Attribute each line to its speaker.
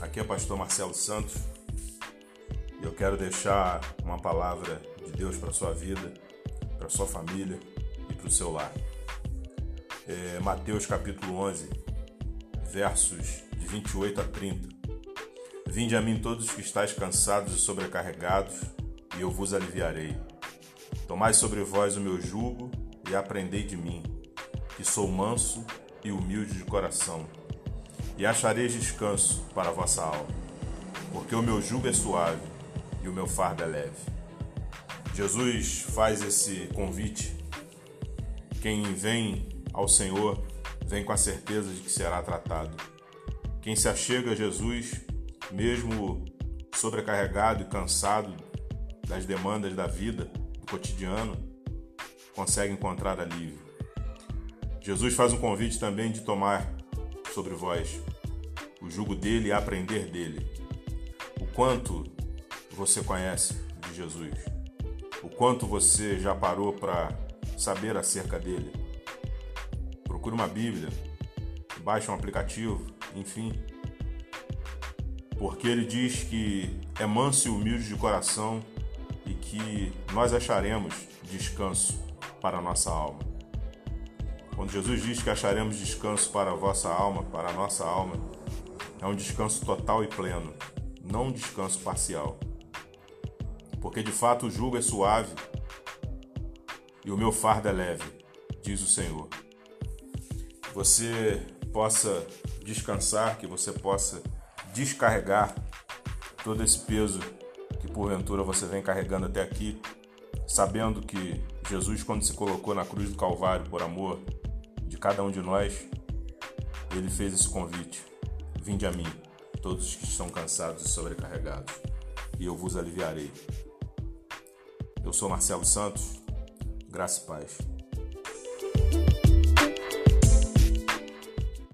Speaker 1: Aqui é o pastor Marcelo Santos e eu quero deixar uma palavra de Deus para sua vida, para sua família e para o seu lar. É Mateus capítulo 11, versos de 28 a 30. Vinde a mim todos que estáis cansados e sobrecarregados, e eu vos aliviarei. Tomai sobre vós o meu jugo e aprendei de mim, que sou manso e humilde de coração e achareis descanso para a vossa alma, porque o meu jugo é suave e o meu fardo é leve. Jesus faz esse convite. Quem vem ao Senhor vem com a certeza de que será tratado. Quem se achega a Jesus, mesmo sobrecarregado e cansado das demandas da vida, do cotidiano, consegue encontrar alívio. Jesus faz um convite também de tomar sobre vós o jugo dele e aprender dele. O quanto você conhece de Jesus? O quanto você já parou para saber acerca dele? Procure uma Bíblia, baixe um aplicativo, enfim. Porque ele diz que é manso e humilde de coração e que nós acharemos descanso para a nossa alma. Quando Jesus diz que acharemos descanso para a vossa alma, para a nossa alma, é um descanso total e pleno, não um descanso parcial. Porque de fato o jugo é suave e o meu fardo é leve, diz o Senhor. Você possa descansar, que você possa descarregar todo esse peso que porventura você vem carregando até aqui, sabendo que Jesus, quando se colocou na cruz do Calvário por amor, de cada um de nós, ele fez esse convite: Vinde a mim, todos que estão cansados e sobrecarregados, e eu vos aliviarei. Eu sou Marcelo Santos, graça e paz.